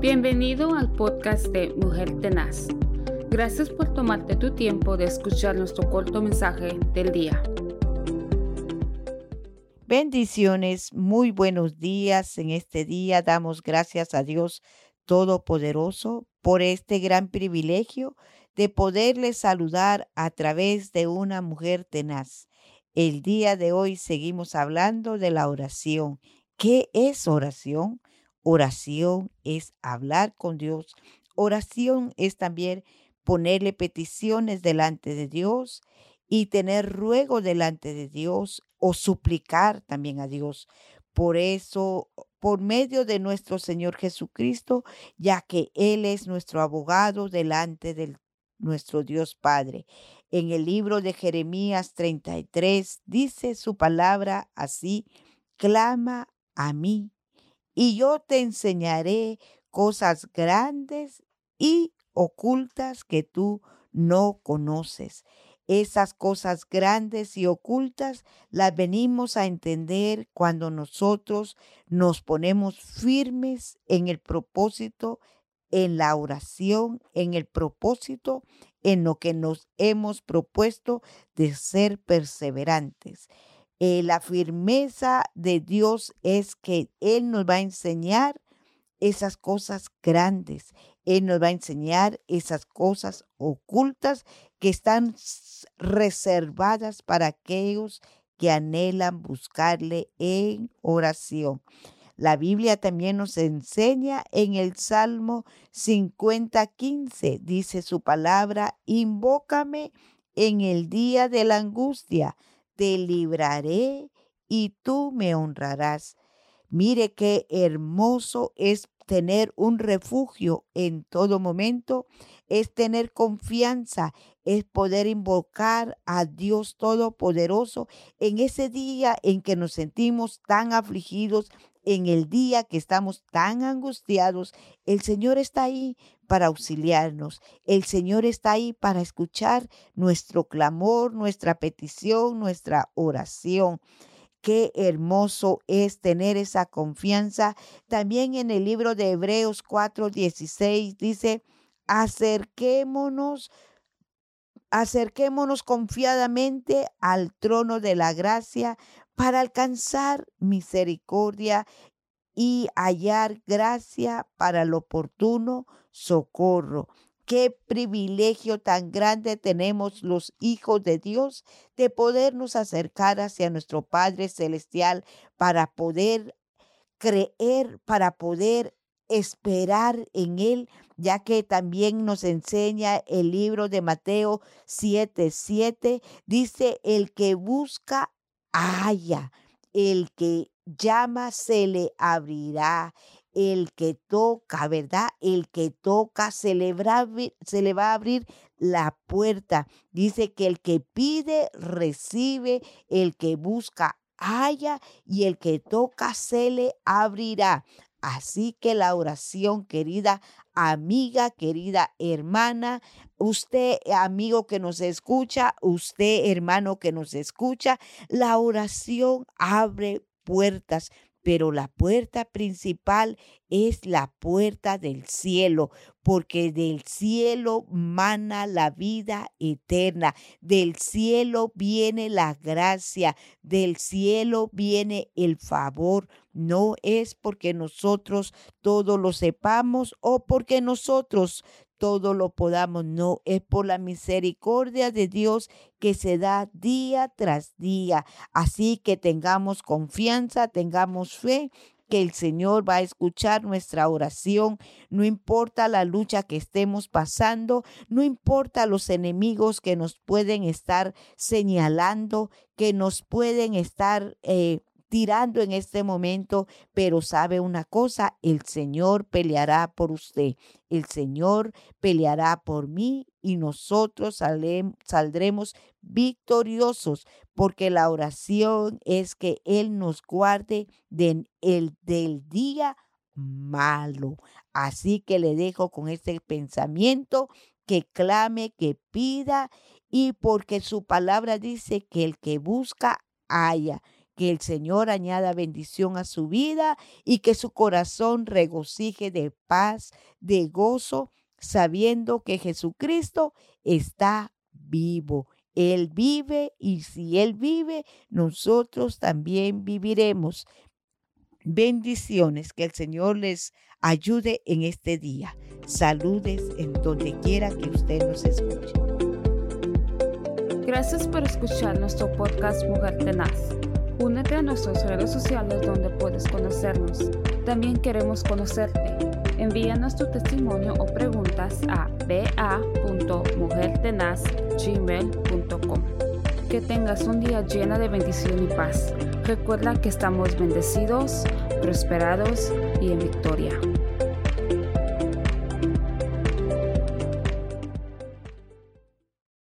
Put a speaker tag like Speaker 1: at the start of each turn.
Speaker 1: Bienvenido al podcast de Mujer Tenaz. Gracias por tomarte tu tiempo de escuchar nuestro corto mensaje del día.
Speaker 2: Bendiciones, muy buenos días. En este día damos gracias a Dios Todopoderoso por este gran privilegio de poderle saludar a través de una mujer tenaz. El día de hoy seguimos hablando de la oración. ¿Qué es oración? Oración es hablar con Dios. Oración es también ponerle peticiones delante de Dios y tener ruego delante de Dios o suplicar también a Dios. Por eso, por medio de nuestro Señor Jesucristo, ya que Él es nuestro abogado delante de nuestro Dios Padre. En el libro de Jeremías 33 dice su palabra así, clama a mí y yo te enseñaré cosas grandes y ocultas que tú no conoces. Esas cosas grandes y ocultas las venimos a entender cuando nosotros nos ponemos firmes en el propósito, en la oración, en el propósito, en lo que nos hemos propuesto de ser perseverantes. Eh, la firmeza de Dios es que Él nos va a enseñar esas cosas grandes. Él nos va a enseñar esas cosas ocultas que están reservadas para aquellos que anhelan buscarle en oración. La Biblia también nos enseña en el Salmo 50, 15, dice su palabra, invócame en el día de la angustia te libraré y tú me honrarás. Mire qué hermoso es tener un refugio en todo momento, es tener confianza, es poder invocar a Dios Todopoderoso en ese día en que nos sentimos tan afligidos, en el día que estamos tan angustiados, el Señor está ahí para auxiliarnos. El Señor está ahí para escuchar nuestro clamor, nuestra petición, nuestra oración. Qué hermoso es tener esa confianza. También en el libro de Hebreos 4:16 dice, acerquémonos acerquémonos confiadamente al trono de la gracia para alcanzar misericordia y hallar gracia para el oportuno socorro. Qué privilegio tan grande tenemos los hijos de Dios de podernos acercar hacia nuestro Padre Celestial para poder creer, para poder esperar en Él, ya que también nos enseña el libro de Mateo 7:7, dice, el que busca haya. El que llama se le abrirá. El que toca, ¿verdad? El que toca se le, se le va a abrir la puerta. Dice que el que pide, recibe. El que busca, haya. Y el que toca se le abrirá. Así que la oración, querida amiga, querida hermana, usted amigo que nos escucha, usted hermano que nos escucha, la oración abre puertas, pero la puerta principal es la puerta del cielo, porque del cielo mana la vida eterna, del cielo viene la gracia, del cielo viene el favor. No es porque nosotros todo lo sepamos o porque nosotros todo lo podamos, no, es por la misericordia de Dios que se da día tras día. Así que tengamos confianza, tengamos fe que el Señor va a escuchar nuestra oración, no importa la lucha que estemos pasando, no importa los enemigos que nos pueden estar señalando, que nos pueden estar eh, tirando en este momento, pero sabe una cosa, el Señor peleará por usted, el Señor peleará por mí y nosotros saldremos victoriosos, porque la oración es que Él nos guarde de el, del día malo. Así que le dejo con este pensamiento que clame, que pida, y porque su palabra dice que el que busca haya Que el Señor añada bendición a su vida y que su corazón regocije de paz, de gozo, sabiendo que Jesucristo está vivo. Él vive y si Él vive, nosotros también viviremos. Bendiciones, que el Señor les ayude en este día. Saludes en donde quiera que usted nos escuche.
Speaker 1: Gracias por escuchar nuestro podcast Mujer Tenaz. Únete a nuestras redes sociales donde puedes conocernos. También queremos conocerte. Envíanos tu testimonio o preguntas a ba.mujertenazgmail.com. Que tengas un día lleno de bendición y paz. Recuerda que estamos bendecidos, prosperados y en victoria.